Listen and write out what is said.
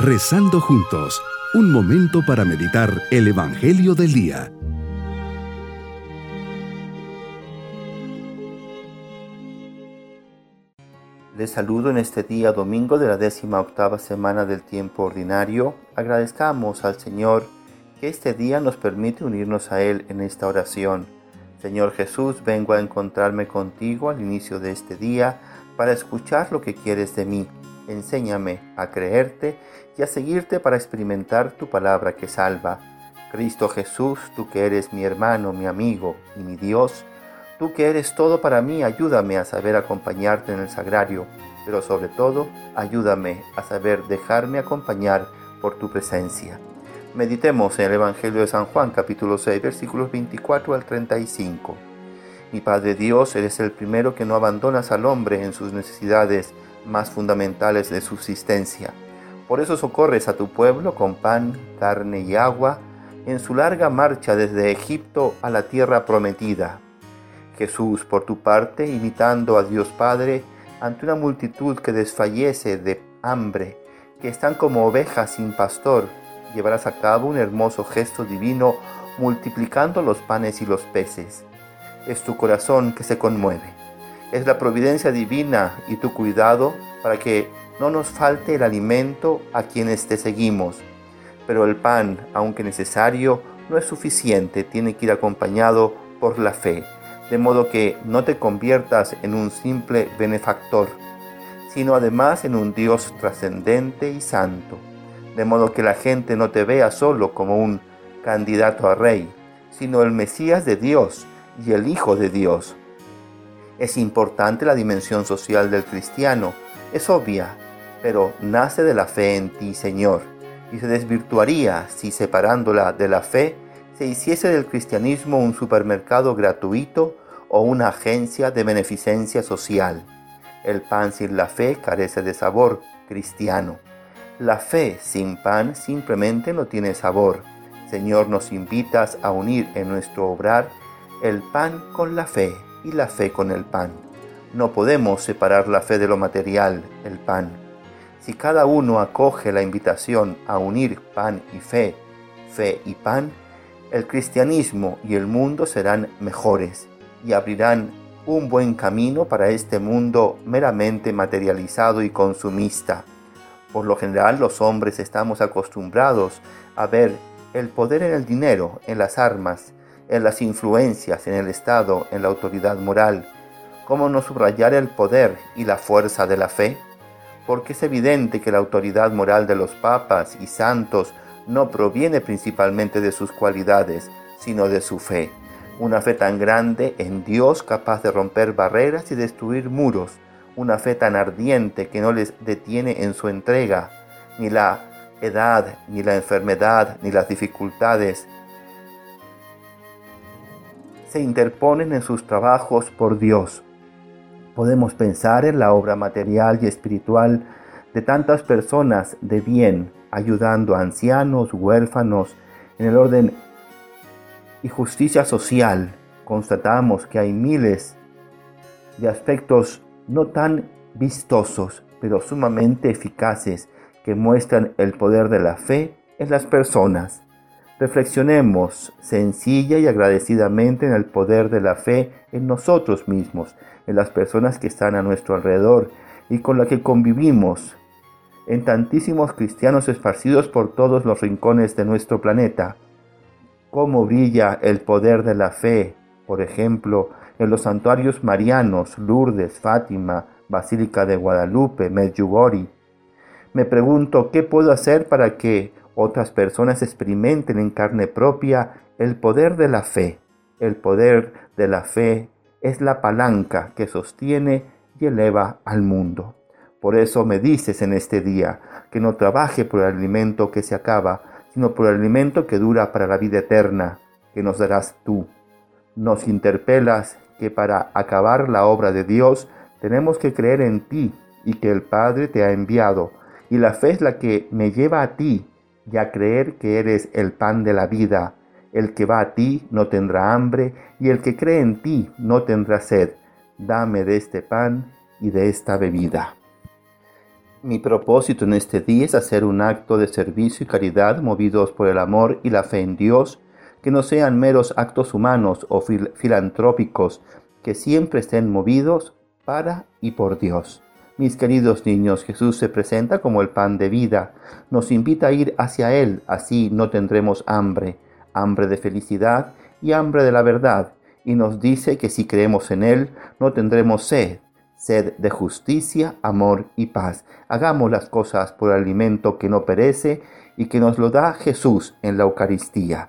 Rezando juntos, un momento para meditar el Evangelio del Día. Les saludo en este día domingo de la décima octava semana del tiempo ordinario. Agradezcamos al Señor que este día nos permite unirnos a Él en esta oración. Señor Jesús, vengo a encontrarme contigo al inicio de este día para escuchar lo que quieres de mí. Enséñame a creerte y a seguirte para experimentar tu palabra que salva. Cristo Jesús, tú que eres mi hermano, mi amigo y mi Dios, tú que eres todo para mí, ayúdame a saber acompañarte en el sagrario, pero sobre todo, ayúdame a saber dejarme acompañar por tu presencia. Meditemos en el Evangelio de San Juan capítulo 6 versículos 24 al 35. Mi Padre Dios, eres el primero que no abandonas al hombre en sus necesidades más fundamentales de subsistencia. Por eso socorres a tu pueblo con pan, carne y agua en su larga marcha desde Egipto a la tierra prometida. Jesús, por tu parte, imitando a Dios Padre, ante una multitud que desfallece de hambre, que están como ovejas sin pastor, llevarás a cabo un hermoso gesto divino multiplicando los panes y los peces es tu corazón que se conmueve. Es la providencia divina y tu cuidado para que no nos falte el alimento a quienes te seguimos. Pero el pan, aunque necesario, no es suficiente, tiene que ir acompañado por la fe, de modo que no te conviertas en un simple benefactor, sino además en un Dios trascendente y santo, de modo que la gente no te vea solo como un candidato a rey, sino el Mesías de Dios, y el Hijo de Dios. Es importante la dimensión social del cristiano, es obvia, pero nace de la fe en ti, Señor, y se desvirtuaría si separándola de la fe se hiciese del cristianismo un supermercado gratuito o una agencia de beneficencia social. El pan sin la fe carece de sabor cristiano. La fe sin pan simplemente no tiene sabor. Señor, nos invitas a unir en nuestro obrar el pan con la fe y la fe con el pan. No podemos separar la fe de lo material, el pan. Si cada uno acoge la invitación a unir pan y fe, fe y pan, el cristianismo y el mundo serán mejores y abrirán un buen camino para este mundo meramente materializado y consumista. Por lo general los hombres estamos acostumbrados a ver el poder en el dinero, en las armas, en las influencias, en el Estado, en la autoridad moral. ¿Cómo no subrayar el poder y la fuerza de la fe? Porque es evidente que la autoridad moral de los papas y santos no proviene principalmente de sus cualidades, sino de su fe. Una fe tan grande en Dios capaz de romper barreras y destruir muros. Una fe tan ardiente que no les detiene en su entrega, ni la edad, ni la enfermedad, ni las dificultades, se interponen en sus trabajos por Dios. Podemos pensar en la obra material y espiritual de tantas personas de bien, ayudando a ancianos, huérfanos, en el orden y justicia social. Constatamos que hay miles de aspectos no tan vistosos, pero sumamente eficaces, que muestran el poder de la fe en las personas. Reflexionemos sencilla y agradecidamente en el poder de la fe en nosotros mismos, en las personas que están a nuestro alrededor y con las que convivimos, en tantísimos cristianos esparcidos por todos los rincones de nuestro planeta. Cómo brilla el poder de la fe, por ejemplo, en los santuarios marianos, Lourdes, Fátima, Basílica de Guadalupe, Medjugorje. Me pregunto qué puedo hacer para que otras personas experimenten en carne propia el poder de la fe. El poder de la fe es la palanca que sostiene y eleva al mundo. Por eso me dices en este día que no trabaje por el alimento que se acaba, sino por el alimento que dura para la vida eterna, que nos darás tú. Nos interpelas que para acabar la obra de Dios tenemos que creer en ti y que el Padre te ha enviado, y la fe es la que me lleva a ti y a creer que eres el pan de la vida. El que va a ti no tendrá hambre, y el que cree en ti no tendrá sed. Dame de este pan y de esta bebida. Mi propósito en este día es hacer un acto de servicio y caridad movidos por el amor y la fe en Dios, que no sean meros actos humanos o filantrópicos, que siempre estén movidos para y por Dios. Mis queridos niños, Jesús se presenta como el pan de vida, nos invita a ir hacia Él, así no tendremos hambre, hambre de felicidad y hambre de la verdad, y nos dice que si creemos en Él no tendremos sed, sed de justicia, amor y paz. Hagamos las cosas por alimento que no perece y que nos lo da Jesús en la Eucaristía.